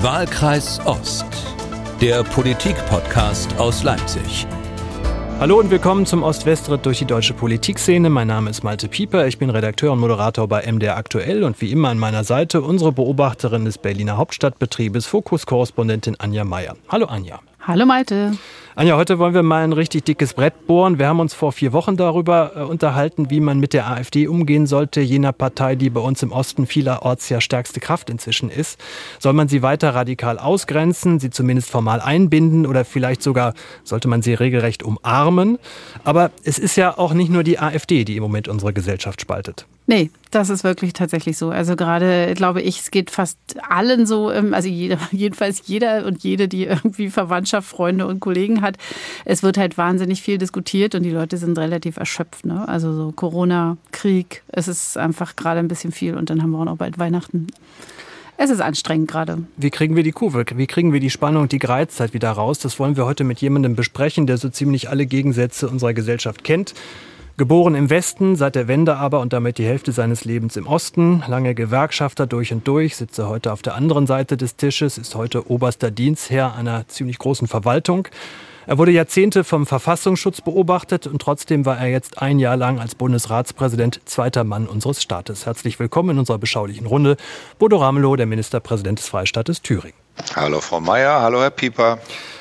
Wahlkreis Ost, der Politik-Podcast aus Leipzig. Hallo und willkommen zum Ost-West-Ritt durch die deutsche Politikszene. Mein Name ist Malte Pieper, ich bin Redakteur und Moderator bei MDR Aktuell und wie immer an meiner Seite unsere Beobachterin des Berliner Hauptstadtbetriebes, Fokus-Korrespondentin Anja Meier. Hallo Anja. Hallo Malte. Anja, heute wollen wir mal ein richtig dickes Brett bohren. Wir haben uns vor vier Wochen darüber äh, unterhalten, wie man mit der AfD umgehen sollte, jener Partei, die bei uns im Osten vielerorts ja stärkste Kraft inzwischen ist. Soll man sie weiter radikal ausgrenzen, sie zumindest formal einbinden oder vielleicht sogar sollte man sie regelrecht umarmen? Aber es ist ja auch nicht nur die AfD, die im Moment unsere Gesellschaft spaltet. Nee, das ist wirklich tatsächlich so. Also gerade glaube ich, es geht fast allen so, ähm, also jeder, jedenfalls jeder und jede, die irgendwie Verwandtschaft, Freunde und Kollegen hat. Es wird halt wahnsinnig viel diskutiert und die Leute sind relativ erschöpft. Ne? Also so Corona, Krieg, es ist einfach gerade ein bisschen viel und dann haben wir auch noch bald Weihnachten. Es ist anstrengend gerade. Wie kriegen wir die Kurve? Wie kriegen wir die Spannung, die Gereiztheit wieder raus? Das wollen wir heute mit jemandem besprechen, der so ziemlich alle Gegensätze unserer Gesellschaft kennt. Geboren im Westen, seit der Wende aber und damit die Hälfte seines Lebens im Osten, lange Gewerkschafter durch und durch, sitze heute auf der anderen Seite des Tisches, ist heute oberster Dienstherr einer ziemlich großen Verwaltung. Er wurde Jahrzehnte vom Verfassungsschutz beobachtet und trotzdem war er jetzt ein Jahr lang als Bundesratspräsident zweiter Mann unseres Staates. Herzlich willkommen in unserer beschaulichen Runde. Bodo Ramelow, der Ministerpräsident des Freistaates Thüringen. Hallo Frau Mayer, hallo Herr Pieper.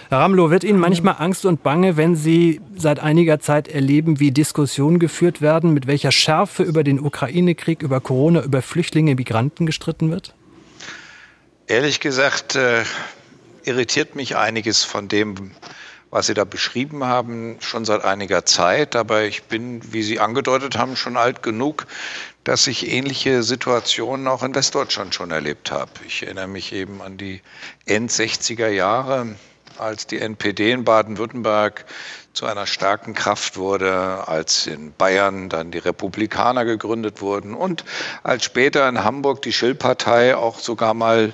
Herr Ramelow, wird Ihnen manchmal Angst und Bange, wenn Sie seit einiger Zeit erleben, wie Diskussionen geführt werden, mit welcher Schärfe über den Ukraine-Krieg, über Corona, über Flüchtlinge, Migranten gestritten wird? Ehrlich gesagt, äh, irritiert mich einiges von dem, was Sie da beschrieben haben, schon seit einiger Zeit. Aber ich bin, wie Sie angedeutet haben, schon alt genug, dass ich ähnliche Situationen auch in Westdeutschland schon erlebt habe. Ich erinnere mich eben an die End-60er Jahre als die NPD in Baden-Württemberg zu einer starken Kraft wurde, als in Bayern dann die Republikaner gegründet wurden und als später in Hamburg die Schill-Partei auch sogar mal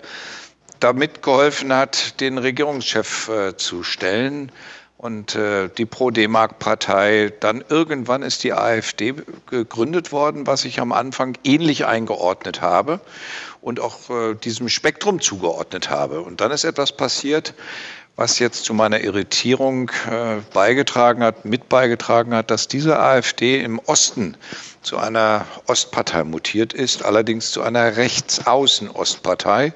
damit geholfen hat, den Regierungschef äh, zu stellen. Und äh, die Pro-D-Mark-Partei, dann irgendwann ist die AfD gegründet worden, was ich am Anfang ähnlich eingeordnet habe und auch äh, diesem Spektrum zugeordnet habe. Und dann ist etwas passiert, was jetzt zu meiner Irritierung äh, beigetragen hat, mit beigetragen hat, dass diese AfD im Osten zu einer Ostpartei mutiert ist, allerdings zu einer Rechtsaußen-Ostpartei.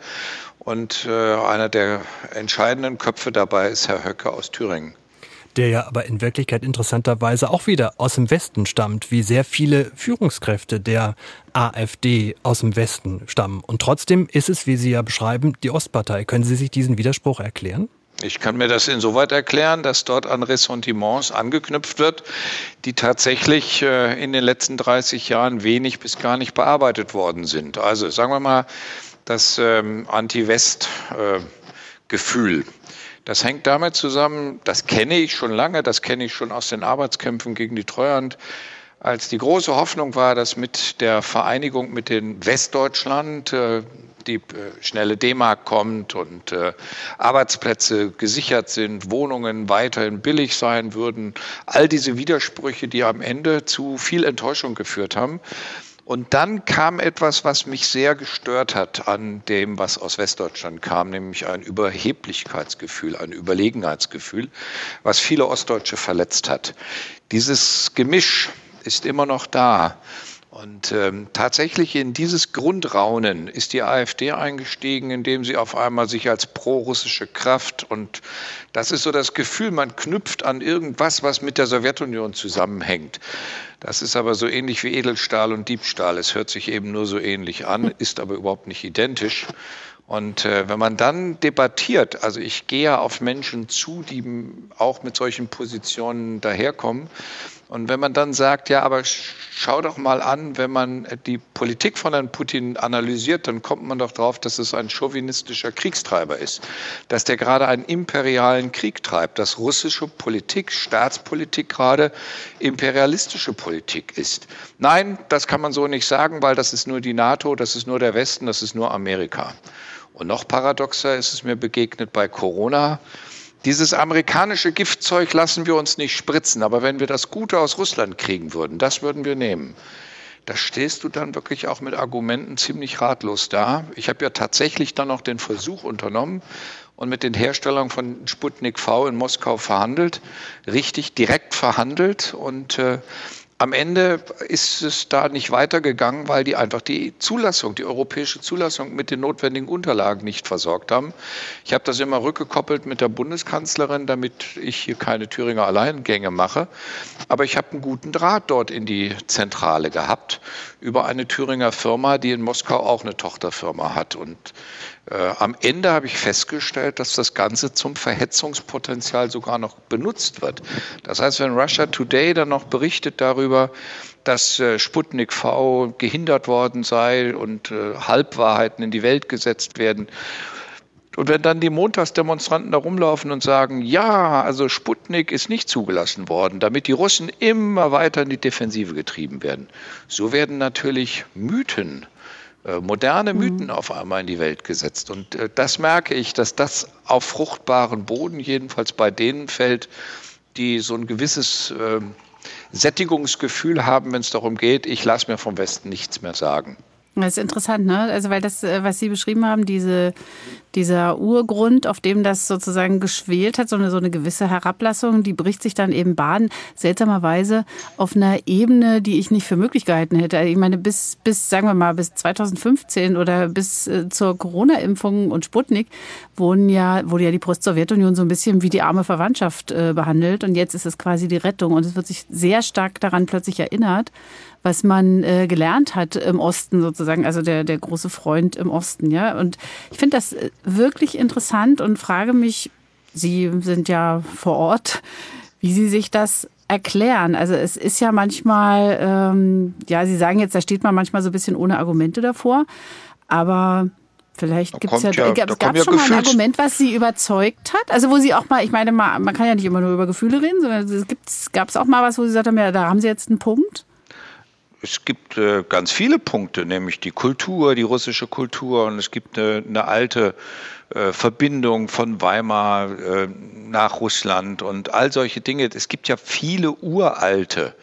Und äh, einer der entscheidenden Köpfe dabei ist Herr Höcke aus Thüringen der ja aber in Wirklichkeit interessanterweise auch wieder aus dem Westen stammt, wie sehr viele Führungskräfte der AfD aus dem Westen stammen. Und trotzdem ist es, wie Sie ja beschreiben, die Ostpartei. Können Sie sich diesen Widerspruch erklären? Ich kann mir das insoweit erklären, dass dort an Ressentiments angeknüpft wird, die tatsächlich äh, in den letzten 30 Jahren wenig bis gar nicht bearbeitet worden sind. Also sagen wir mal, das ähm, Anti-West-Gefühl. Das hängt damit zusammen, das kenne ich schon lange, das kenne ich schon aus den Arbeitskämpfen gegen die Treuhand, als die große Hoffnung war, dass mit der Vereinigung mit den Westdeutschland äh, die äh, schnelle D-Mark kommt und äh, Arbeitsplätze gesichert sind, Wohnungen weiterhin billig sein würden. All diese Widersprüche, die am Ende zu viel Enttäuschung geführt haben. Und dann kam etwas, was mich sehr gestört hat an dem, was aus Westdeutschland kam, nämlich ein Überheblichkeitsgefühl, ein Überlegenheitsgefühl, was viele Ostdeutsche verletzt hat. Dieses Gemisch ist immer noch da. Und ähm, tatsächlich in dieses Grundraunen ist die AfD eingestiegen, indem sie auf einmal sich als prorussische Kraft und das ist so das Gefühl, man knüpft an irgendwas, was mit der Sowjetunion zusammenhängt. Das ist aber so ähnlich wie Edelstahl und Diebstahl. Es hört sich eben nur so ähnlich an, ist aber überhaupt nicht identisch. Und äh, wenn man dann debattiert, also ich gehe ja auf Menschen zu, die auch mit solchen Positionen daherkommen, und wenn man dann sagt, ja, aber schau doch mal an, wenn man die Politik von Herrn Putin analysiert, dann kommt man doch drauf, dass es ein chauvinistischer Kriegstreiber ist, dass der gerade einen imperialen Krieg treibt, dass russische Politik, Staatspolitik gerade imperialistische Politik ist. Nein, das kann man so nicht sagen, weil das ist nur die NATO, das ist nur der Westen, das ist nur Amerika. Und noch paradoxer ist es mir begegnet bei Corona. Dieses amerikanische Giftzeug lassen wir uns nicht spritzen, aber wenn wir das Gute aus Russland kriegen würden, das würden wir nehmen. da stehst du dann wirklich auch mit Argumenten ziemlich ratlos da. Ich habe ja tatsächlich dann noch den Versuch unternommen und mit den Herstellern von Sputnik V in Moskau verhandelt, richtig direkt verhandelt und äh, am Ende ist es da nicht weitergegangen, weil die einfach die Zulassung, die europäische Zulassung mit den notwendigen Unterlagen nicht versorgt haben. Ich habe das immer rückgekoppelt mit der Bundeskanzlerin, damit ich hier keine Thüringer Alleingänge mache. Aber ich habe einen guten Draht dort in die Zentrale gehabt über eine Thüringer Firma, die in Moskau auch eine Tochterfirma hat. Und am Ende habe ich festgestellt, dass das Ganze zum Verhetzungspotenzial sogar noch benutzt wird. Das heißt, wenn Russia Today dann noch berichtet darüber, dass äh, Sputnik V gehindert worden sei und äh, Halbwahrheiten in die Welt gesetzt werden, und wenn dann die Montagsdemonstranten da rumlaufen und sagen, ja, also Sputnik ist nicht zugelassen worden, damit die Russen immer weiter in die Defensive getrieben werden, so werden natürlich Mythen äh, moderne mhm. Mythen auf einmal in die Welt gesetzt. Und äh, das merke ich, dass das auf fruchtbaren Boden, jedenfalls bei denen fällt, die so ein gewisses äh, Sättigungsgefühl haben, wenn es darum geht, ich lasse mir vom Westen nichts mehr sagen. Das ist interessant, ne? Also weil das, äh, was Sie beschrieben haben, diese, dieser Urgrund, auf dem das sozusagen geschwelt hat, so eine, so eine gewisse Herablassung, die bricht sich dann eben Bahn, seltsamerweise auf einer Ebene, die ich nicht für möglich gehalten hätte. Ich meine, bis, bis sagen wir mal, bis 2015 oder bis äh, zur Corona-Impfung und Sputnik wurden ja, wurde ja die Post-Sowjetunion so ein bisschen wie die arme Verwandtschaft äh, behandelt. Und jetzt ist es quasi die Rettung. Und es wird sich sehr stark daran plötzlich erinnert, was man äh, gelernt hat im Osten sozusagen, also der, der große Freund im Osten, ja. Und ich finde das äh, wirklich interessant und frage mich, Sie sind ja vor Ort, wie Sie sich das erklären. Also es ist ja manchmal, ähm, ja, Sie sagen jetzt, da steht man manchmal so ein bisschen ohne Argumente davor, aber Vielleicht gibt es ja, ja gab es schon mal ein Argument, was Sie überzeugt hat? Also wo Sie auch mal, ich meine, man kann ja nicht immer nur über Gefühle reden, sondern gab es auch mal was, wo Sie gesagt haben, ja, da haben Sie jetzt einen Punkt? Es gibt äh, ganz viele Punkte, nämlich die Kultur, die russische Kultur und es gibt eine, eine alte äh, Verbindung von Weimar äh, nach Russland und all solche Dinge. Es gibt ja viele uralte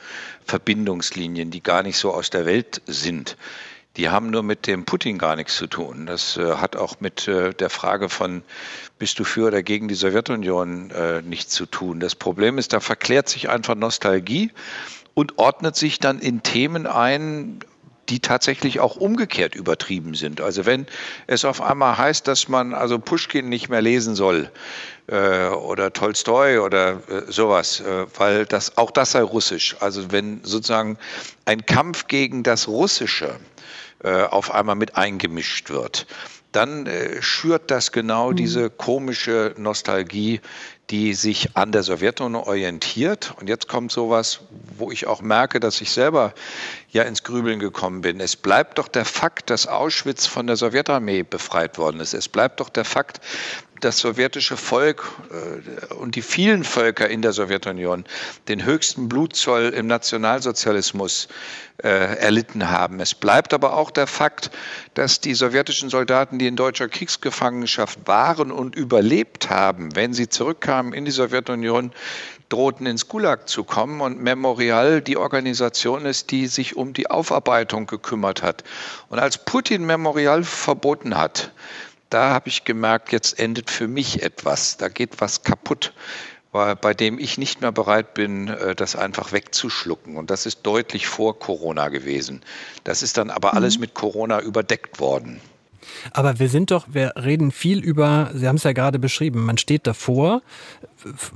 Verbindungslinien, die gar nicht so aus der Welt sind. Die haben nur mit dem Putin gar nichts zu tun. Das äh, hat auch mit äh, der Frage von, bist du für oder gegen die Sowjetunion äh, nichts zu tun. Das Problem ist, da verklärt sich einfach Nostalgie und ordnet sich dann in Themen ein, die tatsächlich auch umgekehrt übertrieben sind. Also wenn es auf einmal heißt, dass man also Pushkin nicht mehr lesen soll äh, oder Tolstoi oder äh, sowas, äh, weil das auch das sei russisch. Also wenn sozusagen ein Kampf gegen das Russische äh, auf einmal mit eingemischt wird, dann äh, schürt das genau mhm. diese komische Nostalgie, die sich an der Sowjetunion orientiert. Und jetzt kommt sowas, wo ich auch merke, dass ich selber ja ins Grübeln gekommen bin. Es bleibt doch der Fakt, dass Auschwitz von der Sowjetarmee befreit worden ist. Es bleibt doch der Fakt, das sowjetische Volk äh, und die vielen Völker in der Sowjetunion den höchsten Blutzoll im Nationalsozialismus äh, erlitten haben. Es bleibt aber auch der Fakt, dass die sowjetischen Soldaten, die in deutscher Kriegsgefangenschaft waren und überlebt haben, wenn sie zurückkamen in die Sowjetunion, drohten ins Gulag zu kommen und Memorial die Organisation ist, die sich um die Aufarbeitung gekümmert hat. Und als Putin Memorial verboten hat, da habe ich gemerkt, jetzt endet für mich etwas, da geht was kaputt, bei dem ich nicht mehr bereit bin, äh, das einfach wegzuschlucken. Und das ist deutlich vor Corona gewesen. Das ist dann aber alles mhm. mit Corona überdeckt worden. Aber wir sind doch, wir reden viel über, Sie haben es ja gerade beschrieben, man steht davor,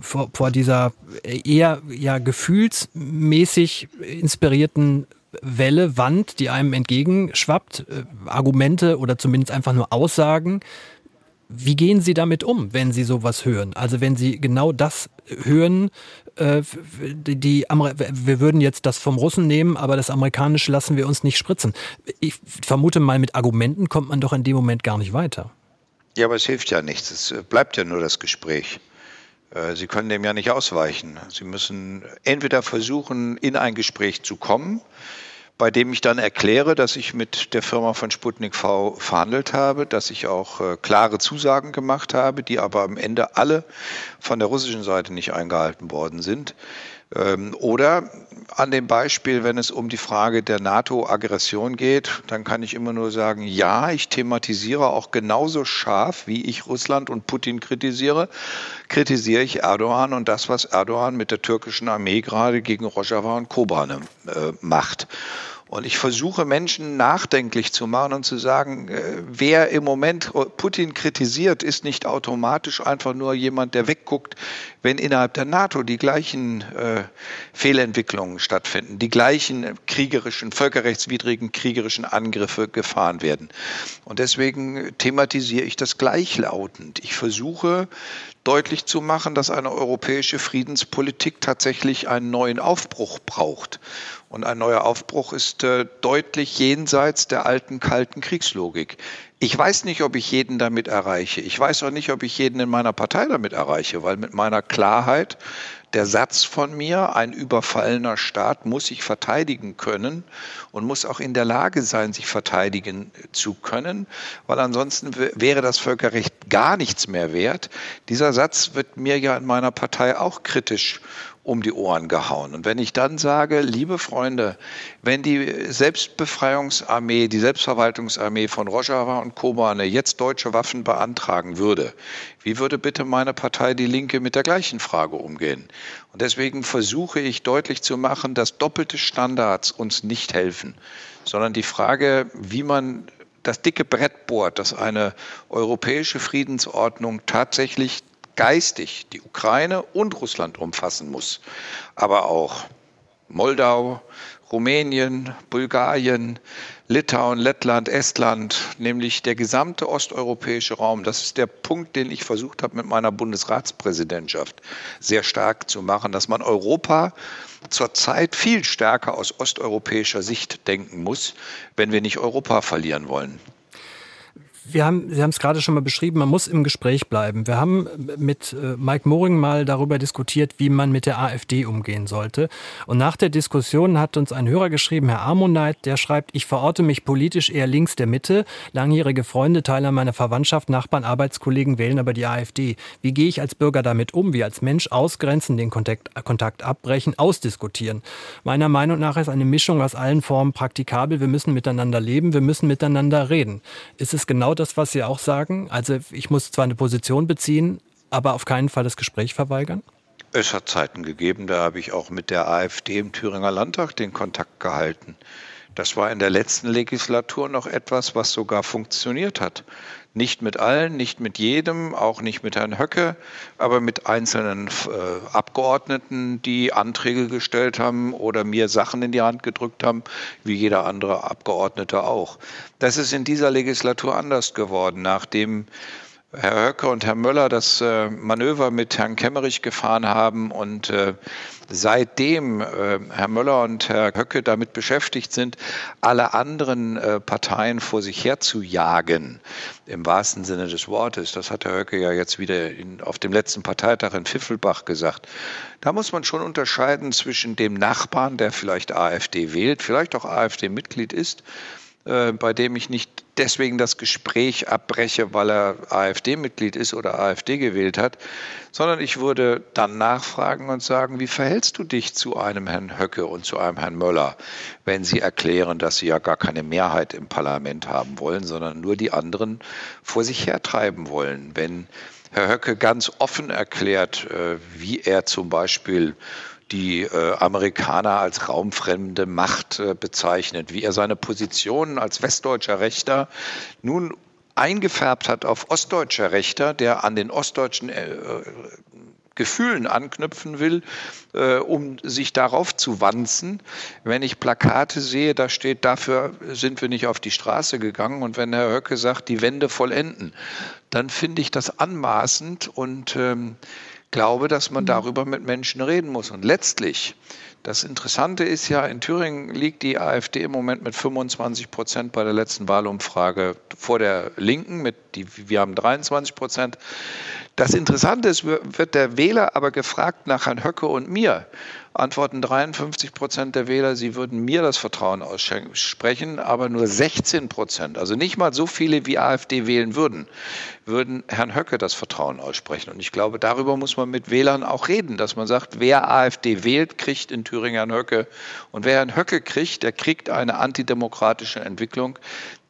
vor, vor dieser eher ja gefühlsmäßig inspirierten Welle, Wand, die einem entgegenschwappt, äh, Argumente oder zumindest einfach nur Aussagen. Wie gehen Sie damit um, wenn Sie sowas hören? Also wenn Sie genau das hören, äh, die, wir würden jetzt das vom Russen nehmen, aber das Amerikanische lassen wir uns nicht spritzen. Ich vermute mal, mit Argumenten kommt man doch in dem Moment gar nicht weiter. Ja, aber es hilft ja nichts. Es äh, bleibt ja nur das Gespräch. Sie können dem ja nicht ausweichen. Sie müssen entweder versuchen, in ein Gespräch zu kommen, bei dem ich dann erkläre, dass ich mit der Firma von Sputnik V verhandelt habe, dass ich auch äh, klare Zusagen gemacht habe, die aber am Ende alle von der russischen Seite nicht eingehalten worden sind. Ähm, oder an dem Beispiel, wenn es um die Frage der NATO-Aggression geht, dann kann ich immer nur sagen, ja, ich thematisiere auch genauso scharf, wie ich Russland und Putin kritisiere, kritisiere ich Erdogan und das, was Erdogan mit der türkischen Armee gerade gegen Rojava und Kobane äh, macht. Und ich versuche Menschen nachdenklich zu machen und zu sagen, äh, wer im Moment Putin kritisiert, ist nicht automatisch einfach nur jemand, der wegguckt, wenn innerhalb der NATO die gleichen äh, Fehlentwicklungen stattfinden, die gleichen kriegerischen, völkerrechtswidrigen kriegerischen Angriffe gefahren werden. Und deswegen thematisiere ich das gleichlautend. Ich versuche deutlich zu machen, dass eine europäische Friedenspolitik tatsächlich einen neuen Aufbruch braucht. Und ein neuer Aufbruch ist äh, deutlich jenseits der alten kalten Kriegslogik. Ich weiß nicht, ob ich jeden damit erreiche. Ich weiß auch nicht, ob ich jeden in meiner Partei damit erreiche, weil mit meiner Klarheit der Satz von mir, ein überfallener Staat muss sich verteidigen können und muss auch in der Lage sein, sich verteidigen zu können, weil ansonsten wäre das Völkerrecht gar nichts mehr wert. Dieser Satz wird mir ja in meiner Partei auch kritisch um die Ohren gehauen. Und wenn ich dann sage, liebe Freunde, wenn die Selbstbefreiungsarmee, die Selbstverwaltungsarmee von Rojava und Kobane jetzt deutsche Waffen beantragen würde, wie würde bitte meine Partei Die Linke mit der gleichen Frage umgehen? Und deswegen versuche ich deutlich zu machen, dass doppelte Standards uns nicht helfen, sondern die Frage, wie man das dicke Brett bohrt, dass eine europäische Friedensordnung tatsächlich geistig die Ukraine und Russland umfassen muss, aber auch Moldau, Rumänien, Bulgarien, Litauen, Lettland, Estland, nämlich der gesamte osteuropäische Raum. Das ist der Punkt, den ich versucht habe mit meiner Bundesratspräsidentschaft sehr stark zu machen, dass man Europa zurzeit viel stärker aus osteuropäischer Sicht denken muss, wenn wir nicht Europa verlieren wollen. Wir haben, Sie haben es gerade schon mal beschrieben, man muss im Gespräch bleiben. Wir haben mit äh, Mike Moring mal darüber diskutiert, wie man mit der AfD umgehen sollte. Und nach der Diskussion hat uns ein Hörer geschrieben, Herr Armoneit, der schreibt, ich verorte mich politisch eher links der Mitte. Langjährige Freunde, Teile meiner Verwandtschaft, Nachbarn, Arbeitskollegen wählen aber die AfD. Wie gehe ich als Bürger damit um? Wie als Mensch ausgrenzen, den Kontakt, Kontakt abbrechen, ausdiskutieren? Meiner Meinung nach ist eine Mischung aus allen Formen praktikabel. Wir müssen miteinander leben, wir müssen miteinander reden. Ist es genau das, was Sie auch sagen? Also ich muss zwar eine Position beziehen, aber auf keinen Fall das Gespräch verweigern? Es hat Zeiten gegeben, da habe ich auch mit der AfD im Thüringer Landtag den Kontakt gehalten. Das war in der letzten Legislatur noch etwas, was sogar funktioniert hat. Nicht mit allen, nicht mit jedem, auch nicht mit Herrn Höcke, aber mit einzelnen äh, Abgeordneten, die Anträge gestellt haben oder mir Sachen in die Hand gedrückt haben, wie jeder andere Abgeordnete auch. Das ist in dieser Legislatur anders geworden, nachdem Herr Höcke und Herr Möller das äh, Manöver mit Herrn Kemmerich gefahren haben und äh, seitdem äh, Herr Möller und Herr Höcke damit beschäftigt sind, alle anderen Parteien vor sich herzujagen, im wahrsten Sinne des Wortes. Das hat Herr Höcke ja jetzt wieder in, auf dem letzten Parteitag in Pfiffelbach gesagt. Da muss man schon unterscheiden zwischen dem Nachbarn, der vielleicht AfD wählt, vielleicht auch AfD-Mitglied ist, bei dem ich nicht deswegen das Gespräch abbreche, weil er AfD-Mitglied ist oder AfD gewählt hat, sondern ich würde dann nachfragen und sagen, wie verhältst du dich zu einem Herrn Höcke und zu einem Herrn Möller, wenn sie erklären, dass sie ja gar keine Mehrheit im Parlament haben wollen, sondern nur die anderen vor sich hertreiben wollen. Wenn Herr Höcke ganz offen erklärt, äh, wie er zum Beispiel die äh, Amerikaner als raumfremde Macht äh, bezeichnet, wie er seine Positionen als westdeutscher Rechter nun eingefärbt hat auf ostdeutscher Rechter, der an den ostdeutschen äh, Gefühlen anknüpfen will, äh, um sich darauf zu wanzen. Wenn ich Plakate sehe, da steht, dafür sind wir nicht auf die Straße gegangen. Und wenn Herr Höcke sagt, die Wende vollenden, dann finde ich das anmaßend und ähm, glaube, dass man mhm. darüber mit Menschen reden muss. Und letztlich, das Interessante ist ja, in Thüringen liegt die AfD im Moment mit 25 Prozent bei der letzten Wahlumfrage vor der Linken. Mit die, wir haben 23 Prozent. Das Interessante ist, wird der Wähler aber gefragt nach Herrn Höcke und mir antworten 53 Prozent der Wähler, sie würden mir das Vertrauen aussprechen, aber nur 16 Prozent, also nicht mal so viele wie AfD wählen würden, würden Herrn Höcke das Vertrauen aussprechen. Und ich glaube, darüber muss man mit Wählern auch reden, dass man sagt, wer AfD wählt, kriegt in Thüringen Herrn Höcke. Und wer Herrn Höcke kriegt, der kriegt eine antidemokratische Entwicklung,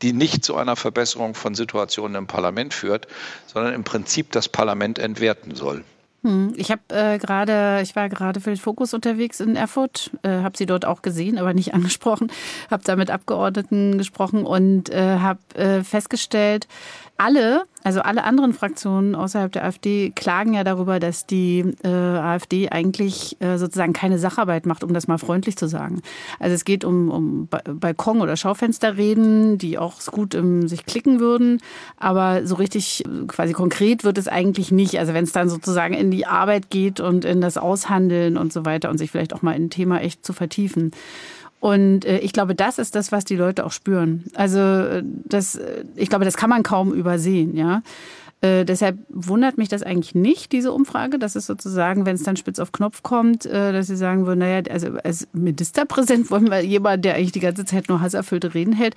die nicht zu einer Verbesserung von Situationen im Parlament führt, sondern im Prinzip das Parlament entwerten soll. Hm, ich habe äh, gerade, ich war gerade für den Fokus unterwegs in Erfurt, äh, habe sie dort auch gesehen, aber nicht angesprochen, habe da mit Abgeordneten gesprochen und äh, habe äh, festgestellt, alle, also alle anderen Fraktionen außerhalb der AfD klagen ja darüber, dass die äh, AfD eigentlich äh, sozusagen keine Sacharbeit macht, um das mal freundlich zu sagen. Also es geht um, um Balkon- oder Schaufensterreden, die auch gut im, sich klicken würden, aber so richtig äh, quasi konkret wird es eigentlich nicht. Also wenn es dann sozusagen in die Arbeit geht und in das Aushandeln und so weiter und sich vielleicht auch mal in ein Thema echt zu vertiefen. Und äh, ich glaube, das ist das, was die Leute auch spüren. Also äh, das, äh, ich glaube, das kann man kaum übersehen, ja. Äh, deshalb wundert mich das eigentlich nicht, diese Umfrage. Das ist sozusagen, wenn es dann spitz auf Knopf kommt, äh, dass sie sagen würden, naja, also als Ministerpräsident wollen wir jemanden, der eigentlich die ganze Zeit nur hasserfüllte Reden hält,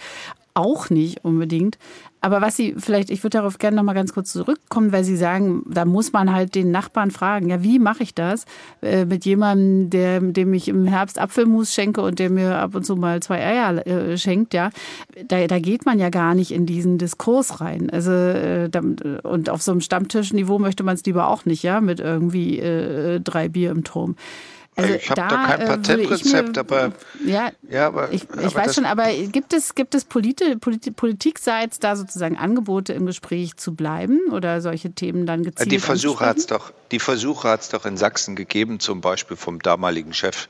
auch nicht unbedingt. Aber was Sie vielleicht, ich würde darauf gerne noch mal ganz kurz zurückkommen, weil Sie sagen, da muss man halt den Nachbarn fragen, ja, wie mache ich das äh, mit jemandem, der, dem ich im Herbst Apfelmus schenke und der mir ab und zu mal zwei Eier äh, schenkt, ja, da, da geht man ja gar nicht in diesen Diskurs rein. Also äh, und auf so einem Stammtischniveau möchte man es lieber auch nicht, ja, mit irgendwie äh, drei Bier im Turm. Also ich habe da, da, kein äh, Patentrezept, aber ja, ja aber ich, ich aber weiß schon, aber gibt es gibt es Polit Polit Politikseits da sozusagen Angebote im Gespräch zu bleiben oder solche Themen dann gezielt? Die Versuche hat es doch, die Versuche hat es doch in Sachsen gegeben, zum Beispiel vom damaligen Chef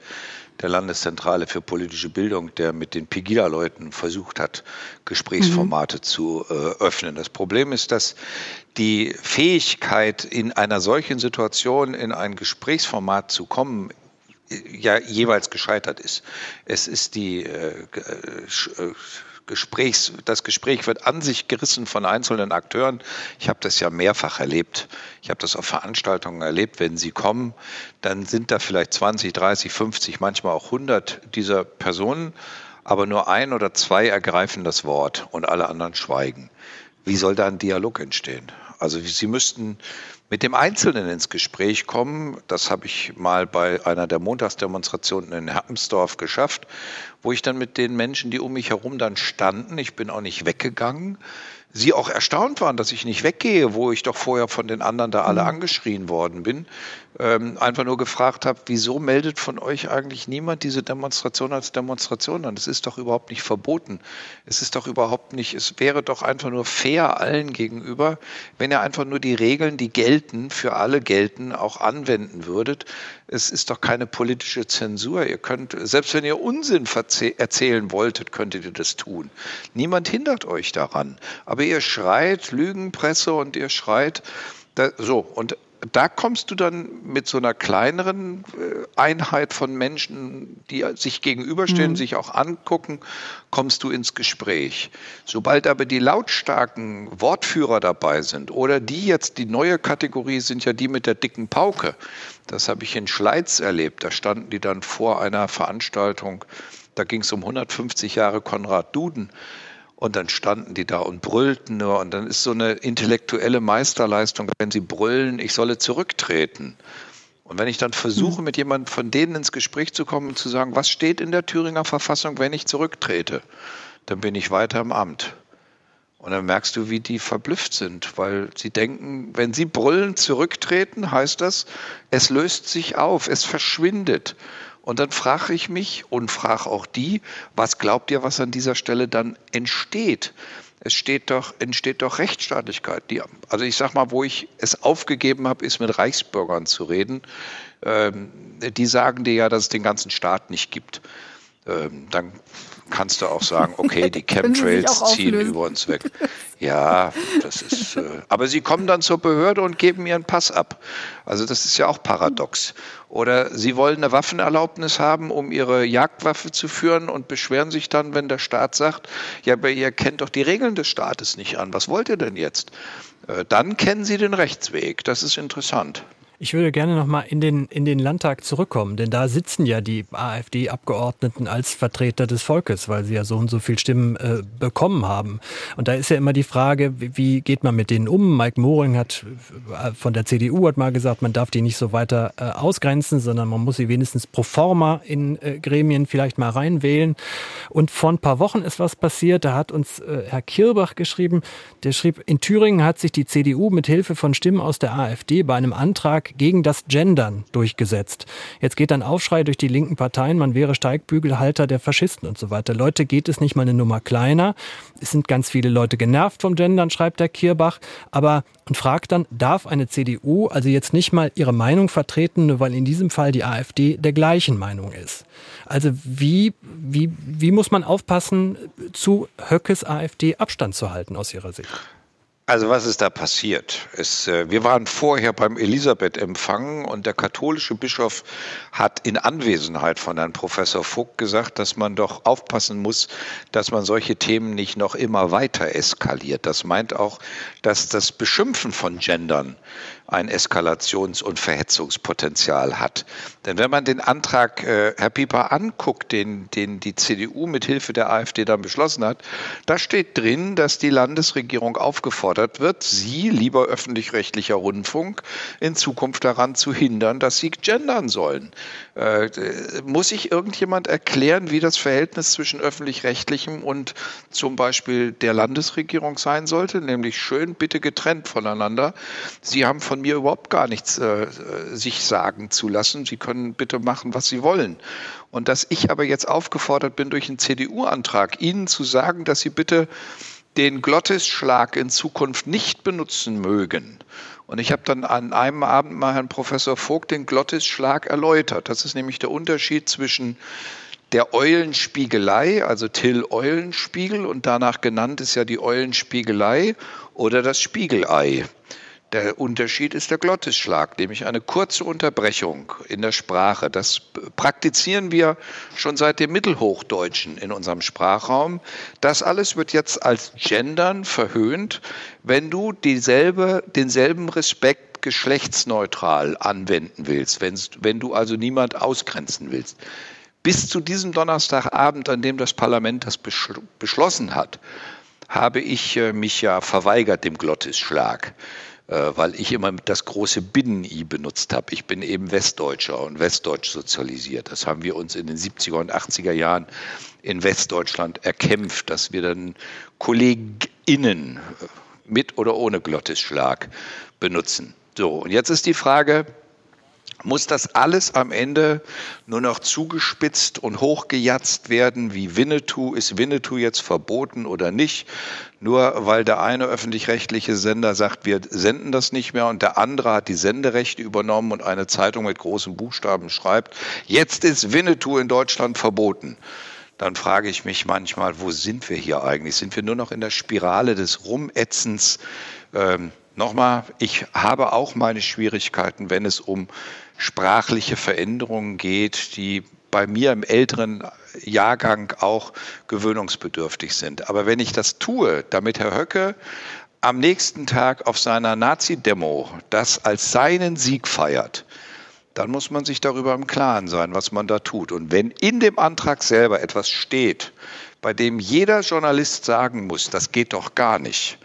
der Landeszentrale für politische Bildung, der mit den Pegida-Leuten versucht hat, Gesprächsformate mhm. zu äh, öffnen. Das Problem ist, dass die Fähigkeit, in einer solchen Situation in ein Gesprächsformat zu kommen, ja jeweils gescheitert ist. Es ist die äh, äh, Gesprächs, das Gespräch wird an sich gerissen von einzelnen Akteuren. Ich habe das ja mehrfach erlebt. Ich habe das auf Veranstaltungen erlebt. Wenn Sie kommen, dann sind da vielleicht 20, 30, 50, manchmal auch 100 dieser Personen, aber nur ein oder zwei ergreifen das Wort und alle anderen schweigen. Wie soll da ein Dialog entstehen? Also Sie müssten mit dem Einzelnen ins Gespräch kommen. Das habe ich mal bei einer der Montagsdemonstrationen in Herpensdorf geschafft, wo ich dann mit den Menschen, die um mich herum dann standen, ich bin auch nicht weggegangen, sie auch erstaunt waren, dass ich nicht weggehe, wo ich doch vorher von den anderen da alle mhm. angeschrien worden bin, ähm, einfach nur gefragt habe, wieso meldet von euch eigentlich niemand diese Demonstration als Demonstration an? Das ist doch überhaupt nicht verboten. Es ist doch überhaupt nicht, es wäre doch einfach nur fair allen gegenüber, wenn ihr einfach nur die Regeln, die gelten, für alle gelten, auch anwenden würdet. Es ist doch keine politische Zensur. Ihr könnt, selbst wenn ihr Unsinn erzählen wolltet, könntet ihr das tun. Niemand hindert euch daran. Aber ihr schreit Lügenpresse und ihr schreit, da, so, und da kommst du dann mit so einer kleineren äh, Einheit von Menschen, die sich gegenüberstehen, mhm. sich auch angucken, kommst du ins Gespräch. Sobald aber die lautstarken Wortführer dabei sind oder die jetzt, die neue Kategorie sind ja die mit der dicken Pauke. Das habe ich in Schleiz erlebt. Da standen die dann vor einer Veranstaltung, da ging es um 150 Jahre Konrad Duden. Und dann standen die da und brüllten nur. Und dann ist so eine intellektuelle Meisterleistung, wenn sie brüllen, ich solle zurücktreten. Und wenn ich dann versuche, hm. mit jemandem von denen ins Gespräch zu kommen und zu sagen, was steht in der Thüringer Verfassung, wenn ich zurücktrete, dann bin ich weiter im Amt. Und dann merkst du, wie die verblüfft sind, weil sie denken, wenn sie brüllen, zurücktreten, heißt das, es löst sich auf, es verschwindet. Und dann frage ich mich und frage auch die, was glaubt ihr, was an dieser Stelle dann entsteht? Es steht doch, entsteht doch Rechtsstaatlichkeit. Die, also ich sage mal, wo ich es aufgegeben habe, ist mit Reichsbürgern zu reden. Ähm, die sagen dir ja, dass es den ganzen Staat nicht gibt. Ähm, dann kannst du auch sagen, okay, die Chemtrails ziehen über uns weg. Ja, das ist. Äh, aber sie kommen dann zur Behörde und geben ihren Pass ab. Also das ist ja auch paradox. Oder sie wollen eine Waffenerlaubnis haben, um ihre Jagdwaffe zu führen und beschweren sich dann, wenn der Staat sagt, ja, aber ihr kennt doch die Regeln des Staates nicht an. Was wollt ihr denn jetzt? Äh, dann kennen Sie den Rechtsweg. Das ist interessant. Ich würde gerne noch mal in den, in den Landtag zurückkommen, denn da sitzen ja die AfD-Abgeordneten als Vertreter des Volkes, weil sie ja so und so viel Stimmen äh, bekommen haben. Und da ist ja immer die Frage, wie, wie geht man mit denen um? Mike Moring hat äh, von der CDU hat mal gesagt, man darf die nicht so weiter äh, ausgrenzen, sondern man muss sie wenigstens pro forma in äh, Gremien vielleicht mal reinwählen. Und vor ein paar Wochen ist was passiert, da hat uns äh, Herr Kirbach geschrieben, der schrieb, in Thüringen hat sich die CDU mit Hilfe von Stimmen aus der AfD bei einem Antrag gegen das Gendern durchgesetzt. Jetzt geht ein Aufschrei durch die linken Parteien, man wäre Steigbügelhalter der Faschisten und so weiter. Leute, geht es nicht mal eine Nummer kleiner? Es sind ganz viele Leute genervt vom Gendern, schreibt der Kierbach, aber und fragt dann, darf eine CDU also jetzt nicht mal ihre Meinung vertreten, nur weil in diesem Fall die AfD der gleichen Meinung ist? Also wie, wie, wie muss man aufpassen, zu Höckes AfD Abstand zu halten aus Ihrer Sicht? Also was ist da passiert? Es, äh, wir waren vorher beim Elisabeth-Empfang und der katholische Bischof hat in Anwesenheit von Herrn Professor Vogt gesagt, dass man doch aufpassen muss, dass man solche Themen nicht noch immer weiter eskaliert. Das meint auch, dass das Beschimpfen von Gendern ein Eskalations- und Verhetzungspotenzial hat. Denn wenn man den Antrag, äh, Herr Pieper, anguckt, den, den die CDU mit Hilfe der AfD dann beschlossen hat, da steht drin, dass die Landesregierung aufgefordert wird, Sie, lieber öffentlich-rechtlicher Rundfunk, in Zukunft daran zu hindern, dass Sie gendern sollen. Äh, muss sich irgendjemand erklären, wie das Verhältnis zwischen öffentlich-rechtlichem und zum Beispiel der Landesregierung sein sollte? Nämlich schön bitte getrennt voneinander. Sie haben von mir überhaupt gar nichts äh, sich sagen zu lassen. Sie können bitte machen, was Sie wollen. Und dass ich aber jetzt aufgefordert bin, durch einen CDU-Antrag Ihnen zu sagen, dass Sie bitte den Glottisschlag in Zukunft nicht benutzen mögen. Und ich habe dann an einem Abend mal Herrn Professor Vogt den Glottisschlag erläutert. Das ist nämlich der Unterschied zwischen der Eulenspiegelei, also Till Eulenspiegel, und danach genannt ist ja die Eulenspiegelei oder das Spiegelei. Der Unterschied ist der Glottisschlag, nämlich eine kurze Unterbrechung in der Sprache. Das praktizieren wir schon seit dem Mittelhochdeutschen in unserem Sprachraum. Das alles wird jetzt als Gendern verhöhnt, wenn du dieselbe, denselben Respekt geschlechtsneutral anwenden willst, wenn, du also niemand ausgrenzen willst. Bis zu diesem Donnerstagabend, an dem das Parlament das beschlossen hat, habe ich äh, mich ja verweigert dem Glottisschlag. Äh, weil ich immer das große Binnen-I benutzt habe. Ich bin eben Westdeutscher und Westdeutsch sozialisiert. Das haben wir uns in den 70er und 80er Jahren in Westdeutschland erkämpft, dass wir dann KollegInnen äh, mit oder ohne Glottisschlag benutzen. So, und jetzt ist die Frage, muss das alles am Ende nur noch zugespitzt und hochgejatzt werden, wie Winnetou? Ist Winnetou jetzt verboten oder nicht? Nur weil der eine öffentlich-rechtliche Sender sagt, wir senden das nicht mehr und der andere hat die Senderechte übernommen und eine Zeitung mit großen Buchstaben schreibt, jetzt ist Winnetou in Deutschland verboten dann frage ich mich manchmal, wo sind wir hier eigentlich? Sind wir nur noch in der Spirale des Rumätzens? Ähm, Nochmal, ich habe auch meine Schwierigkeiten, wenn es um sprachliche Veränderungen geht, die bei mir im älteren Jahrgang auch gewöhnungsbedürftig sind. Aber wenn ich das tue, damit Herr Höcke am nächsten Tag auf seiner Nazi-Demo das als seinen Sieg feiert, dann muss man sich darüber im Klaren sein, was man da tut. Und wenn in dem Antrag selber etwas steht, bei dem jeder Journalist sagen muss, das geht doch gar nicht,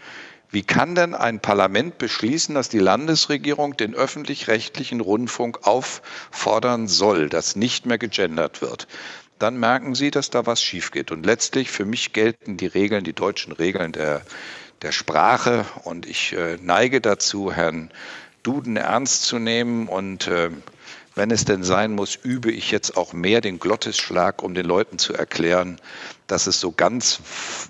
wie kann denn ein Parlament beschließen, dass die Landesregierung den öffentlich-rechtlichen Rundfunk auffordern soll, dass nicht mehr gegendert wird? Dann merken Sie, dass da was schief geht. Und letztlich für mich gelten die Regeln, die deutschen Regeln der, der Sprache. Und ich äh, neige dazu, Herrn Duden ernst zu nehmen. Und äh, wenn es denn sein muss, übe ich jetzt auch mehr den Glottisschlag, um den Leuten zu erklären, dass es so ganz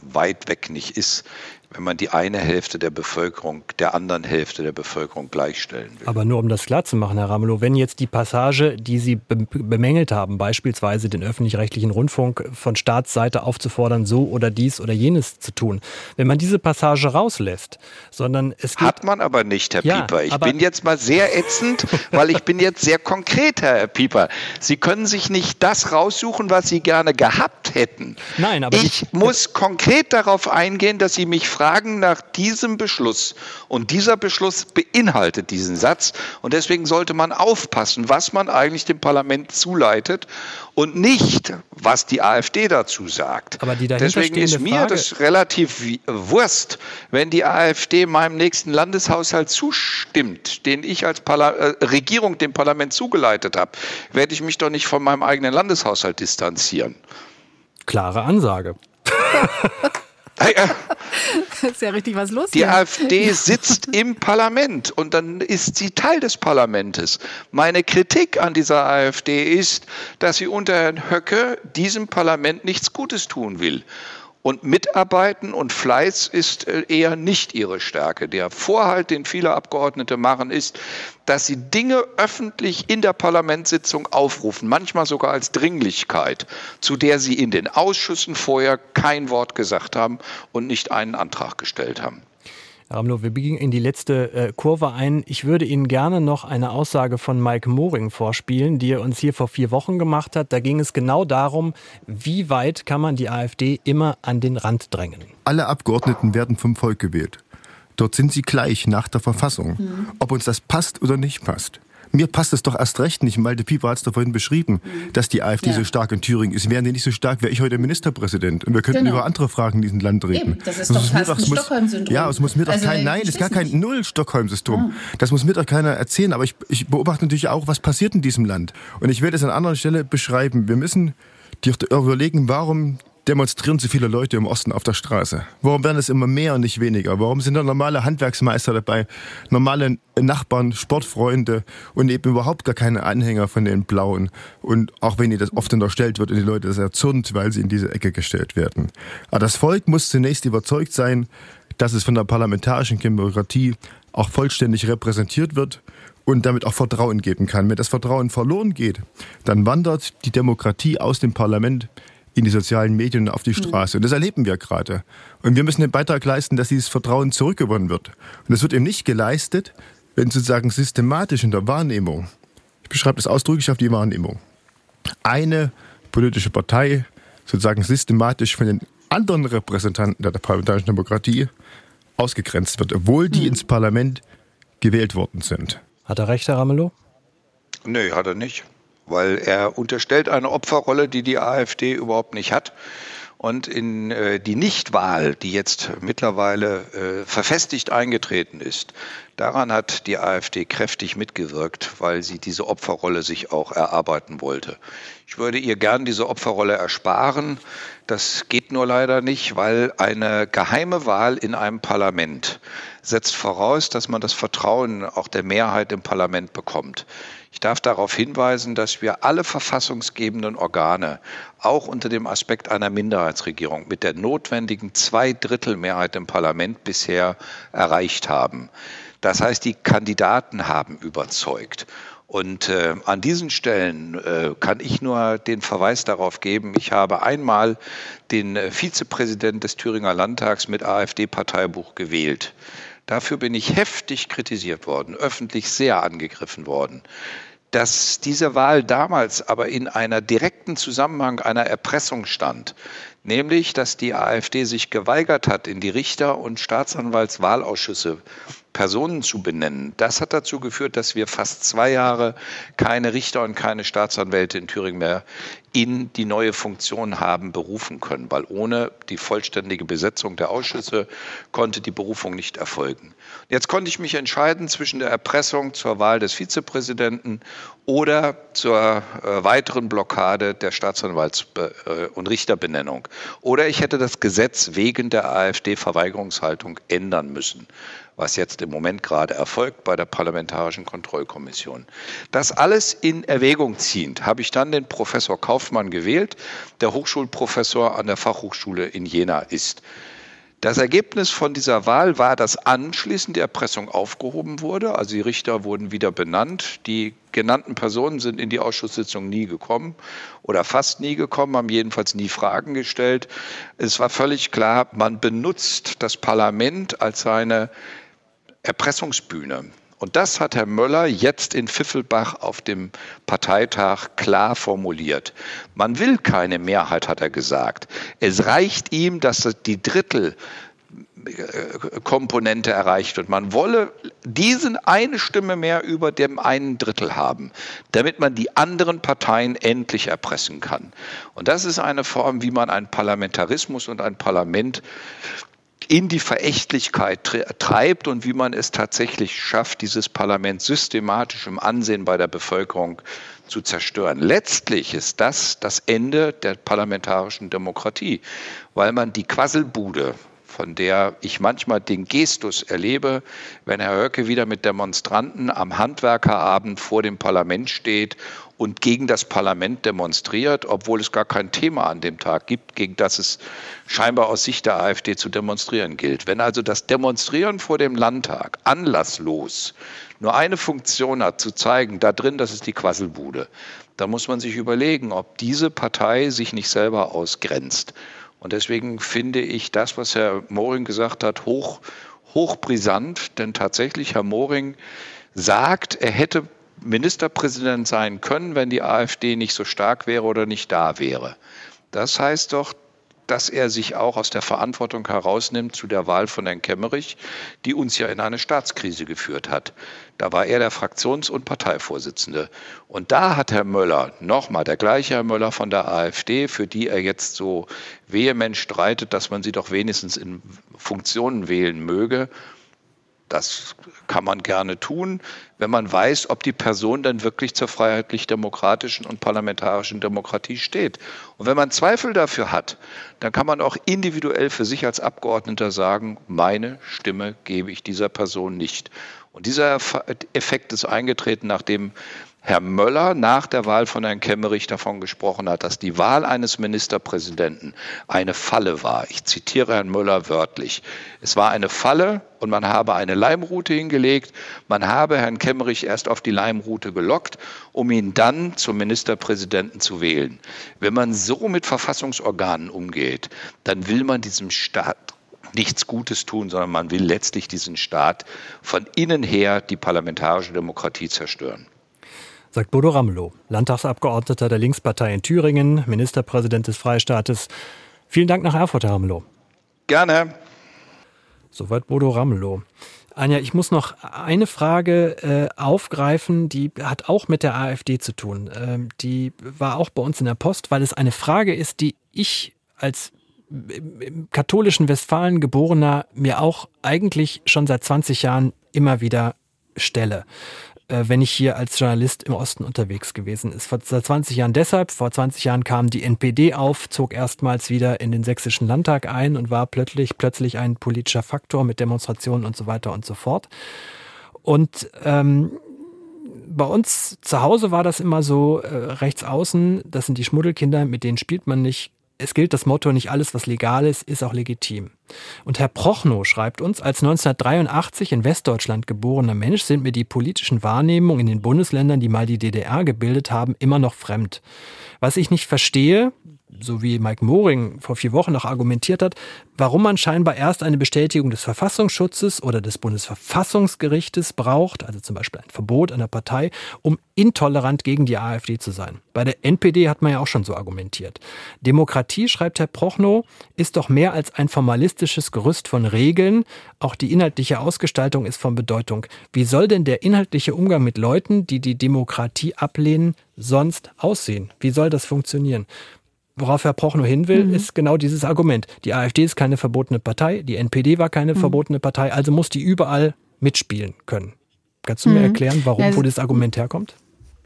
weit weg nicht ist wenn man die eine Hälfte der Bevölkerung der anderen Hälfte der Bevölkerung gleichstellen will. Aber nur um das klar zu machen, Herr Ramelow, wenn jetzt die Passage, die Sie bemängelt haben, beispielsweise den öffentlich-rechtlichen Rundfunk von Staatsseite aufzufordern, so oder dies oder jenes zu tun, wenn man diese Passage rauslässt, sondern es geht Hat man aber nicht, Herr ja, Pieper. Ich bin jetzt mal sehr ätzend, weil ich bin jetzt sehr konkret, Herr Pieper. Sie können sich nicht das raussuchen, was Sie gerne gehabt hätten. Nein, aber ich muss konkret darauf eingehen, dass Sie mich fragen nach diesem Beschluss. Und dieser Beschluss beinhaltet diesen Satz. Und deswegen sollte man aufpassen, was man eigentlich dem Parlament zuleitet und nicht, was die AfD dazu sagt. Aber die deswegen ist mir Frage das relativ Wurst, wenn die AfD meinem nächsten Landeshaushalt zustimmt, den ich als Parla äh, Regierung dem Parlament zugeleitet habe, werde ich mich doch nicht von meinem eigenen Landeshaushalt distanzieren. Klare Ansage. Ist ja richtig was los. Die hier. AfD sitzt im Parlament und dann ist sie Teil des Parlaments. Meine Kritik an dieser AfD ist, dass sie unter Herrn Höcke diesem Parlament nichts Gutes tun will. Und Mitarbeiten und Fleiß ist äh, eher nicht ihre Stärke. Der Vorhalt, den viele Abgeordnete machen, ist, dass sie Dinge öffentlich in der Parlamentssitzung aufrufen, manchmal sogar als Dringlichkeit, zu der sie in den Ausschüssen vorher kein Wort gesagt haben und nicht einen Antrag gestellt haben. Herr Ramlow, wir biegen in die letzte äh, Kurve ein. Ich würde Ihnen gerne noch eine Aussage von Mike Moring vorspielen, die er uns hier vor vier Wochen gemacht hat. Da ging es genau darum, wie weit kann man die AfD immer an den Rand drängen. Alle Abgeordneten werden vom Volk gewählt. Dort sind sie gleich nach der Verfassung. Mhm. Ob uns das passt oder nicht passt. Mir passt es doch erst recht nicht. Malte Pieper hat es vorhin beschrieben, mhm. dass die AfD ja. so stark in Thüringen ist. Wären die nicht so stark, wäre ich heute Ministerpräsident. Und wir könnten genau. über andere Fragen in diesem Land reden. Eben, das ist das doch fast ein Stockholm-Syndrom. Ja, es muss mir doch also, kein, nein, es ist gar kein Null-Stockholm-Syndrom. Ah. Das muss mir doch keiner erzählen. Aber ich, ich beobachte natürlich auch, was passiert in diesem Land. Und ich werde es an anderer Stelle beschreiben. Wir müssen überlegen, warum demonstrieren so viele Leute im Osten auf der Straße? Warum werden es immer mehr und nicht weniger? Warum sind da normale Handwerksmeister dabei, normale Nachbarn, Sportfreunde und eben überhaupt gar keine Anhänger von den Blauen? Und auch wenn ihnen das oft unterstellt wird und die Leute das erzürnt, weil sie in diese Ecke gestellt werden. Aber das Volk muss zunächst überzeugt sein, dass es von der parlamentarischen Demokratie auch vollständig repräsentiert wird und damit auch Vertrauen geben kann. Wenn das Vertrauen verloren geht, dann wandert die Demokratie aus dem Parlament in die sozialen Medien auf die hm. Straße. Und das erleben wir gerade. Und wir müssen den Beitrag leisten, dass dieses Vertrauen zurückgewonnen wird. Und das wird eben nicht geleistet, wenn sozusagen systematisch in der Wahrnehmung, ich beschreibe das ausdrücklich auf die Wahrnehmung, eine politische Partei sozusagen systematisch von den anderen Repräsentanten der parlamentarischen Demokratie ausgegrenzt wird, obwohl die hm. ins Parlament gewählt worden sind. Hat er recht, Herr Ramelow? Nee, hat er nicht weil er unterstellt eine Opferrolle, die die AfD überhaupt nicht hat. Und in äh, die Nichtwahl, die jetzt mittlerweile äh, verfestigt eingetreten ist, daran hat die AfD kräftig mitgewirkt, weil sie diese Opferrolle sich auch erarbeiten wollte. Ich würde ihr gern diese Opferrolle ersparen. Das geht nur leider nicht, weil eine geheime Wahl in einem Parlament setzt voraus, dass man das Vertrauen auch der Mehrheit im Parlament bekommt. Ich darf darauf hinweisen, dass wir alle verfassungsgebenden Organe auch unter dem Aspekt einer Minderheitsregierung mit der notwendigen Zweidrittelmehrheit im Parlament bisher erreicht haben. Das heißt, die Kandidaten haben überzeugt. Und äh, an diesen Stellen äh, kann ich nur den Verweis darauf geben, ich habe einmal den äh, Vizepräsident des Thüringer Landtags mit AfD-Parteibuch gewählt. Dafür bin ich heftig kritisiert worden, öffentlich sehr angegriffen worden. Dass diese Wahl damals aber in einer direkten Zusammenhang einer Erpressung stand, nämlich dass die AfD sich geweigert hat, in die Richter- und Staatsanwaltswahlausschüsse Personen zu benennen. Das hat dazu geführt, dass wir fast zwei Jahre keine Richter und keine Staatsanwälte in Thüringen mehr in die neue Funktion haben berufen können, weil ohne die vollständige Besetzung der Ausschüsse konnte die Berufung nicht erfolgen. Jetzt konnte ich mich entscheiden zwischen der Erpressung zur Wahl des Vizepräsidenten oder zur äh, weiteren Blockade der Staatsanwalts- äh, und Richterbenennung. Oder ich hätte das Gesetz wegen der AfD-Verweigerungshaltung ändern müssen was jetzt im Moment gerade erfolgt bei der Parlamentarischen Kontrollkommission. Das alles in Erwägung ziehend habe ich dann den Professor Kaufmann gewählt, der Hochschulprofessor an der Fachhochschule in Jena ist. Das Ergebnis von dieser Wahl war, dass anschließend die Erpressung aufgehoben wurde. Also die Richter wurden wieder benannt. Die genannten Personen sind in die Ausschusssitzung nie gekommen oder fast nie gekommen, haben jedenfalls nie Fragen gestellt. Es war völlig klar, man benutzt das Parlament als seine Erpressungsbühne. Und das hat Herr Möller jetzt in Pfiffelbach auf dem Parteitag klar formuliert. Man will keine Mehrheit, hat er gesagt. Es reicht ihm, dass die Drittel Komponente erreicht und man wolle diesen eine Stimme mehr über dem einen Drittel haben, damit man die anderen Parteien endlich erpressen kann. Und das ist eine Form, wie man einen Parlamentarismus und ein Parlament in die Verächtlichkeit treibt und wie man es tatsächlich schafft, dieses Parlament systematisch im Ansehen bei der Bevölkerung zu zerstören. Letztlich ist das das Ende der parlamentarischen Demokratie, weil man die Quasselbude, von der ich manchmal den Gestus erlebe, wenn Herr Höcke wieder mit Demonstranten am Handwerkerabend vor dem Parlament steht und gegen das Parlament demonstriert, obwohl es gar kein Thema an dem Tag gibt, gegen das es scheinbar aus Sicht der AfD zu demonstrieren gilt. Wenn also das Demonstrieren vor dem Landtag anlasslos nur eine Funktion hat, zu zeigen, da drin, das ist die Quasselbude, da muss man sich überlegen, ob diese Partei sich nicht selber ausgrenzt. Und deswegen finde ich das, was Herr Moring gesagt hat, hoch, hochbrisant, denn tatsächlich Herr Moring sagt, er hätte Ministerpräsident sein können, wenn die AfD nicht so stark wäre oder nicht da wäre. Das heißt doch, dass er sich auch aus der Verantwortung herausnimmt zu der Wahl von Herrn Kemmerich, die uns ja in eine Staatskrise geführt hat. Da war er der Fraktions- und Parteivorsitzende. Und da hat Herr Möller, nochmal der gleiche Herr Möller von der AfD, für die er jetzt so vehement streitet, dass man sie doch wenigstens in Funktionen wählen möge, das kann man gerne tun, wenn man weiß, ob die Person dann wirklich zur freiheitlich-demokratischen und parlamentarischen Demokratie steht. Und wenn man Zweifel dafür hat, dann kann man auch individuell für sich als Abgeordneter sagen, meine Stimme gebe ich dieser Person nicht. Und dieser Effekt ist eingetreten, nachdem Herr Möller nach der Wahl von Herrn Kemmerich davon gesprochen hat, dass die Wahl eines Ministerpräsidenten eine Falle war. Ich zitiere Herrn Möller wörtlich. Es war eine Falle und man habe eine Leimroute hingelegt. Man habe Herrn Kemmerich erst auf die Leimroute gelockt, um ihn dann zum Ministerpräsidenten zu wählen. Wenn man so mit Verfassungsorganen umgeht, dann will man diesem Staat nichts Gutes tun, sondern man will letztlich diesen Staat von innen her die parlamentarische Demokratie zerstören sagt Bodo Ramelow, Landtagsabgeordneter der Linkspartei in Thüringen, Ministerpräsident des Freistaates. Vielen Dank nach Erfurt, Herr Ramelow. Gerne. Soweit Bodo Ramelow. Anja, ich muss noch eine Frage äh, aufgreifen, die hat auch mit der AfD zu tun. Ähm, die war auch bei uns in der Post, weil es eine Frage ist, die ich als im katholischen Westfalen geborener mir auch eigentlich schon seit 20 Jahren immer wieder stelle. Äh, wenn ich hier als Journalist im Osten unterwegs gewesen ist. Vor 20 Jahren deshalb, vor 20 Jahren kam die NPD auf, zog erstmals wieder in den sächsischen Landtag ein und war plötzlich, plötzlich ein politischer Faktor mit Demonstrationen und so weiter und so fort. Und ähm, bei uns zu Hause war das immer so, äh, rechts außen, das sind die Schmuddelkinder, mit denen spielt man nicht, es gilt das Motto, nicht alles, was legal ist, ist auch legitim. Und Herr Prochnow schreibt uns, als 1983 in Westdeutschland geborener Mensch sind mir die politischen Wahrnehmungen in den Bundesländern, die mal die DDR gebildet haben, immer noch fremd. Was ich nicht verstehe, so wie Mike Moring vor vier Wochen noch argumentiert hat, warum man scheinbar erst eine Bestätigung des Verfassungsschutzes oder des Bundesverfassungsgerichtes braucht, also zum Beispiel ein Verbot einer Partei, um intolerant gegen die AfD zu sein. Bei der NPD hat man ja auch schon so argumentiert. Demokratie, schreibt Herr Prochnow, ist doch mehr als ein formalistisches Gerüst von Regeln. Auch die inhaltliche Ausgestaltung ist von Bedeutung. Wie soll denn der inhaltliche Umgang mit Leuten, die die Demokratie ablehnen, sonst aussehen? Wie soll das funktionieren? Worauf Herr Proch nur hin will, mhm. ist genau dieses Argument. Die AfD ist keine verbotene Partei, die NPD war keine mhm. verbotene Partei, also muss die überall mitspielen können. Kannst du mhm. mir erklären, warum, ja, wo das Argument herkommt?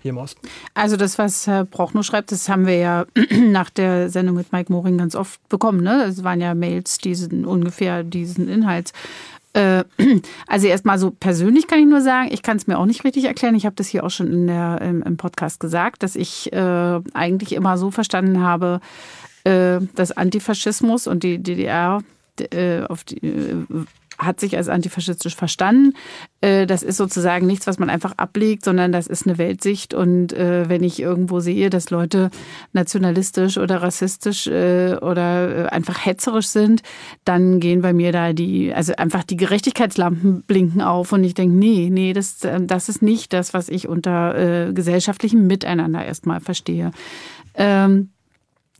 Hier im Osten? Also das, was Herr Prochnow schreibt, das haben wir ja nach der Sendung mit Mike Moring ganz oft bekommen. Ne? Es waren ja Mails diesen ungefähr diesen Inhalts. Äh, also erstmal so persönlich kann ich nur sagen, ich kann es mir auch nicht richtig erklären. Ich habe das hier auch schon in der, im, im Podcast gesagt, dass ich äh, eigentlich immer so verstanden habe, äh, dass Antifaschismus und die DDR äh, auf die, äh, hat sich als antifaschistisch verstanden. Äh, das ist sozusagen nichts, was man einfach ablegt, sondern das ist eine Weltsicht. Und äh, wenn ich irgendwo sehe, dass Leute nationalistisch oder rassistisch äh, oder einfach hetzerisch sind, dann gehen bei mir da die, also einfach die Gerechtigkeitslampen blinken auf und ich denke, nee, nee, das, das ist nicht das, was ich unter gesellschaftlichem Miteinander erstmal verstehe. Ähm,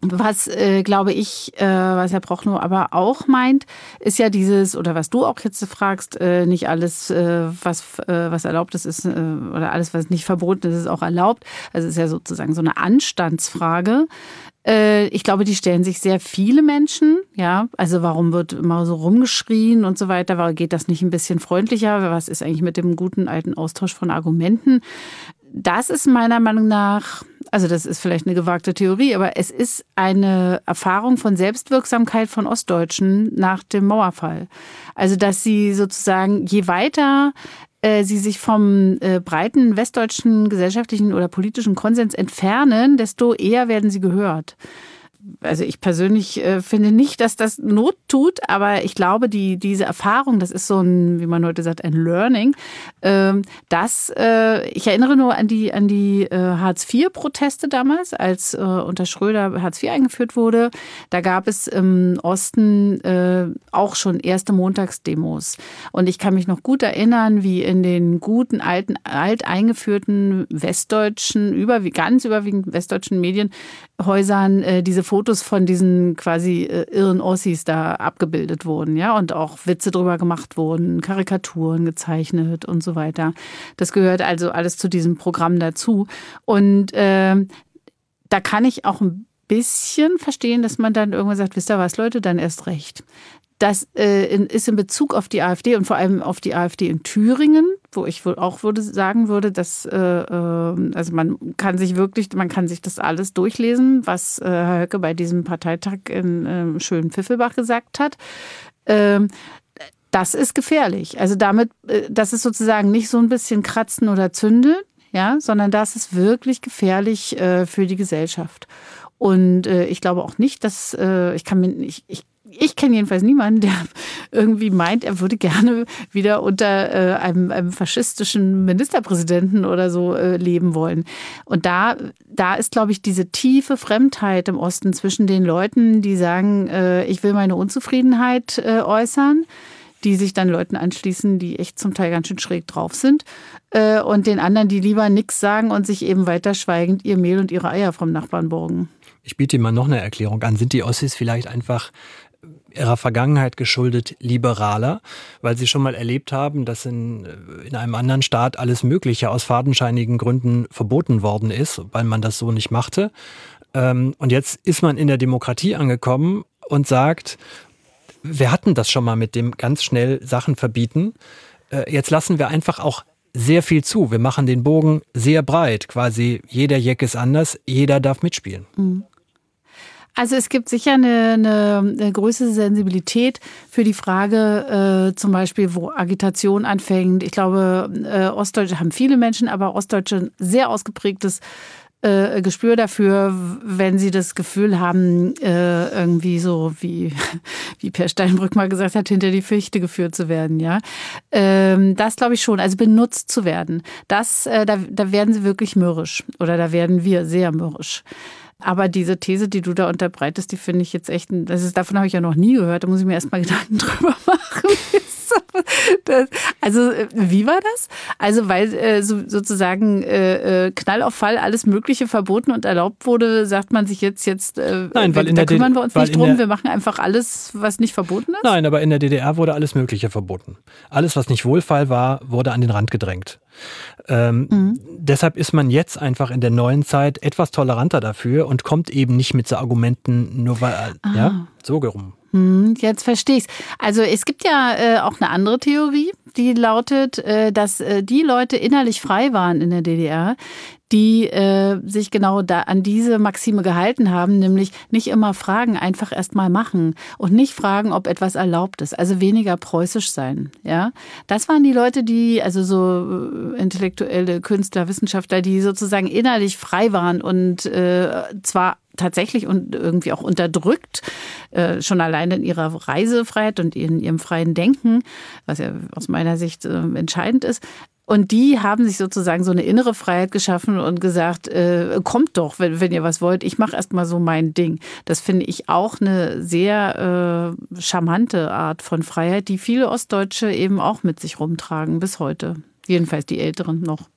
Was, äh, glaube ich, äh, was Herr Prochnow aber auch meint, ist ja dieses, oder was du auch jetzt fragst, äh, nicht alles, äh, was, äh, was erlaubt ist, ist, äh, oder alles, was nicht verboten ist, ist auch erlaubt. Also es ist ja sozusagen so eine Anstandsfrage. Äh, ich glaube, die stellen sich sehr viele Menschen. Ja, also warum wird immer so rumgeschrien und so weiter? Warum geht das nicht ein bisschen freundlicher? Was ist eigentlich mit dem guten alten Austausch von Argumenten? Das ist meiner Meinung nach, also das ist vielleicht eine gewagte Theorie, aber es ist eine Erfahrung von Selbstwirksamkeit von Ostdeutschen nach dem Mauerfall. Also dass sie sozusagen, je weiter äh, sie sich vom äh, breiten westdeutschen gesellschaftlichen oder politischen Konsens entfernen, desto eher werden sie gehört also ich persönlich äh, finde nicht, dass das Not tut, aber ich glaube, die, diese Erfahrung, das ist so ein, wie man heute sagt, ein Learning. Ähm, das, äh, ich erinnere nur an die, an die äh, Hartz-IV-Proteste damals, als äh, unter Schröder Hartz IV eingeführt wurde. Da gab es im Osten äh, auch schon erste Montagsdemos. Und ich kann mich noch gut erinnern, wie in den guten, alten, alt eingeführten westdeutschen, über, ganz überwiegend westdeutschen Medienhäusern äh, diese Fotos von diesen quasi äh, irren Ossis da abgebildet wurden, ja, und auch Witze drüber gemacht wurden, Karikaturen gezeichnet und so weiter. Das gehört also alles zu diesem Programm dazu. Und äh, da kann ich auch ein bisschen verstehen, dass man dann irgendwann sagt, wisst ihr was, Leute, dann erst recht. Das äh, ist in Bezug auf die AfD und vor allem auf die AfD in Thüringen, wo ich wohl auch würde sagen würde, dass äh, äh, also man kann sich wirklich, man kann sich das alles durchlesen, was äh, Herr Höcke bei diesem Parteitag in äh, schönen Pfiffelbach gesagt hat. Ähm, das ist gefährlich. Also damit, äh, das ist sozusagen nicht so ein bisschen kratzen oder zündeln, ja, sondern das ist wirklich gefährlich äh, für die Gesellschaft. Und äh, ich glaube auch nicht, dass äh, ich kann mir, ich, ich ich kenne jedenfalls niemanden, der irgendwie meint, er würde gerne wieder unter äh, einem, einem, faschistischen Ministerpräsidenten oder so äh, leben wollen. Und da, da ist, glaube ich, diese tiefe Fremdheit im Osten zwischen den Leuten, die sagen, äh, ich will meine Unzufriedenheit äh, äußern die sich dann Leuten anschließen, die echt zum Teil ganz schön schräg drauf sind. Äh, und den anderen, die lieber nichts sagen und sich eben weiter schweigend ihr Mehl und ihre Eier vom Nachbarn borgen. Ich biete Ihnen mal noch eine Erklärung an. Sind die Ossis vielleicht einfach ihrer Vergangenheit geschuldet liberaler, weil sie schon mal erlebt haben, dass in, in einem anderen Staat alles Mögliche aus fadenscheinigen Gründen verboten worden ist, weil man das so nicht machte. Ähm, und jetzt ist man in der Demokratie angekommen und sagt, wir hatten das schon mal mit dem ganz schnell Sachen verbieten. Äh, jetzt lassen wir einfach auch sehr viel zu. Wir machen den Bogen sehr breit. Quasi jeder Jack ist anders, jeder darf mitspielen. Mhm. Also es gibt sicher eine, eine, eine größere Sensibilität für die Frage, äh, zum Beispiel, wo Agitation anfängt. Ich glaube, äh, Ostdeutsche haben viele Menschen, aber Ostdeutsche ein sehr ausgeprägtes äh, Gespür dafür, wenn sie das Gefühl haben, äh, irgendwie so wie, wie Per Steinbrück mal gesagt hat, hinter die Fichte geführt zu werden, ja. Ähm, das glaube ich schon, also benutzt zu werden. Das, äh, da, da werden sie wirklich mürrisch oder da werden wir sehr mürrisch. Aber diese These, die du da unterbreitest, die finde ich jetzt echt, das ist, davon habe ich ja noch nie gehört. Da muss ich mir erstmal Gedanken drüber machen. Das, also wie war das? Also weil äh, so, sozusagen äh, äh, Knall auf Fall alles Mögliche verboten und erlaubt wurde, sagt man sich jetzt jetzt äh, Nein, weil in da der kümmern wir uns nicht drum, wir machen einfach alles, was nicht verboten ist. Nein, aber in der DDR wurde alles Mögliche verboten. Alles, was nicht Wohlfall war, wurde an den Rand gedrängt. Ähm, mhm. Deshalb ist man jetzt einfach in der neuen Zeit etwas toleranter dafür und kommt eben nicht mit so Argumenten, nur weil, ah. ja, so rum. Hm, jetzt verstehe ich's. Also es gibt ja äh, auch eine andere Theorie, die lautet, äh, dass äh, die Leute innerlich frei waren in der DDR, die äh, sich genau da an diese Maxime gehalten haben, nämlich nicht immer fragen, einfach erstmal machen und nicht fragen, ob etwas erlaubt ist, also weniger preußisch sein. Ja, das waren die Leute, die also so äh, intellektuelle Künstler, Wissenschaftler, die sozusagen innerlich frei waren und äh, zwar tatsächlich und irgendwie auch unterdrückt, äh, schon alleine in ihrer Reisefreiheit und in ihrem freien Denken, was ja aus meiner Sicht äh, entscheidend ist, und die haben sich sozusagen so eine innere Freiheit geschaffen und gesagt, äh, kommt doch, wenn, wenn ihr was wollt, ich mache erstmal so mein Ding. Das finde ich auch eine sehr äh, charmante Art von Freiheit, die viele Ostdeutsche eben auch mit sich rumtragen bis heute. Jedenfalls die Älteren noch.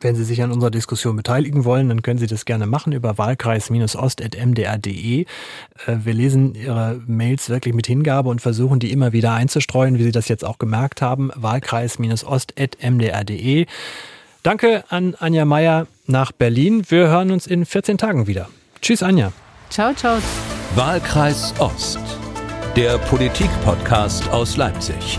Wenn Sie sich an unserer Diskussion beteiligen wollen, dann können Sie das gerne machen über wahlkreis-ost.mdr.de. Äh, wir lesen Ihre Mails wirklich mit Hingabe und versuchen, die immer wieder einzustreuen, wie Sie das jetzt auch gemerkt haben. Wahlkreis-ost.mdr.de. Danke an Anja Meier nach Berlin. Wir hören uns in 14 Tagen wieder. Tschüss, Anja. Ciao, ciao. Wahlkreis Ost, der Politik-Podcast aus Leipzig.